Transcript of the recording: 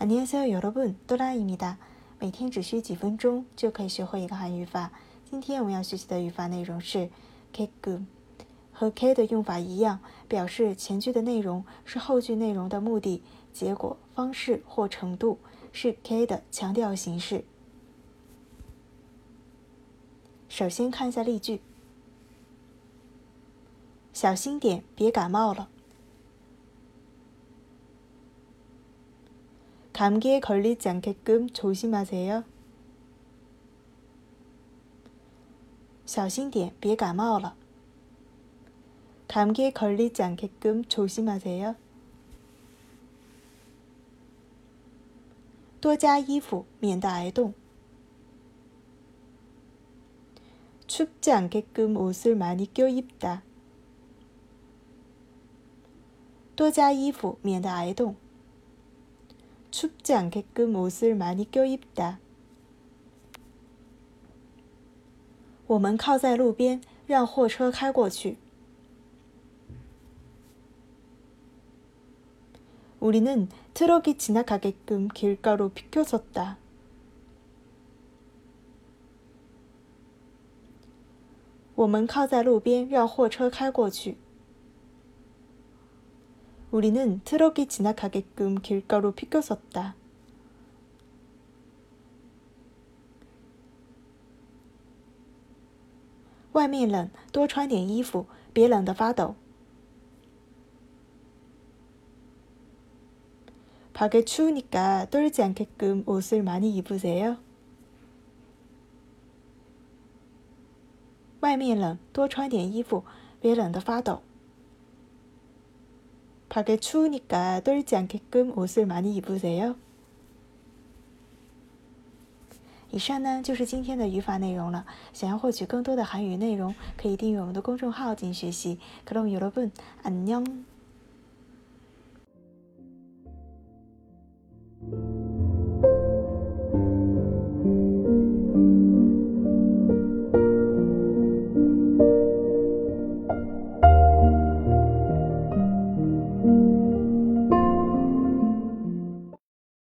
안녕하세요여러분多拉입니다每天只需几分钟就可以学会一个韩语法。今天我们要学习的语法内容是 k 금。 和 k 的用法一样，表示前句的内容是后句内容的目的、结果、方式或程度，是 k 的强调形式。首先看一下例句：小心点，别感冒了。 감기에 걸리지 않게끔 조심하세요. 小心点别感冒了 감기에 걸리지 않게끔 조심하세요. 多加衣服免得挨冻 춥지 않게끔 옷을 많이 껴입다. 多加衣服免得挨冻 춥지 않게끔 옷을 많이 껴입다. 我们靠在路边，让货车开过去。 우리는 트럭이 지나가게끔 길가로 비켜섰다. 我们靠在路边，让货车开过去。 우리는 트럭이 지나가게끔 길가로 비껴섰다. 外面冷，多穿点衣服，别冷得发抖。 밖에 추우니까 떨지 않게끔 옷을 많이 입으세요. 外面冷，多穿点衣服，别冷得发抖。 밖에 추우니까 떨지 않게끔 옷을 많이 입으세요. 以上呢就是今天的语法内容了。想要获取更多的韩语内容，可以订阅我们的公众号进行学习。그럼여러분안녕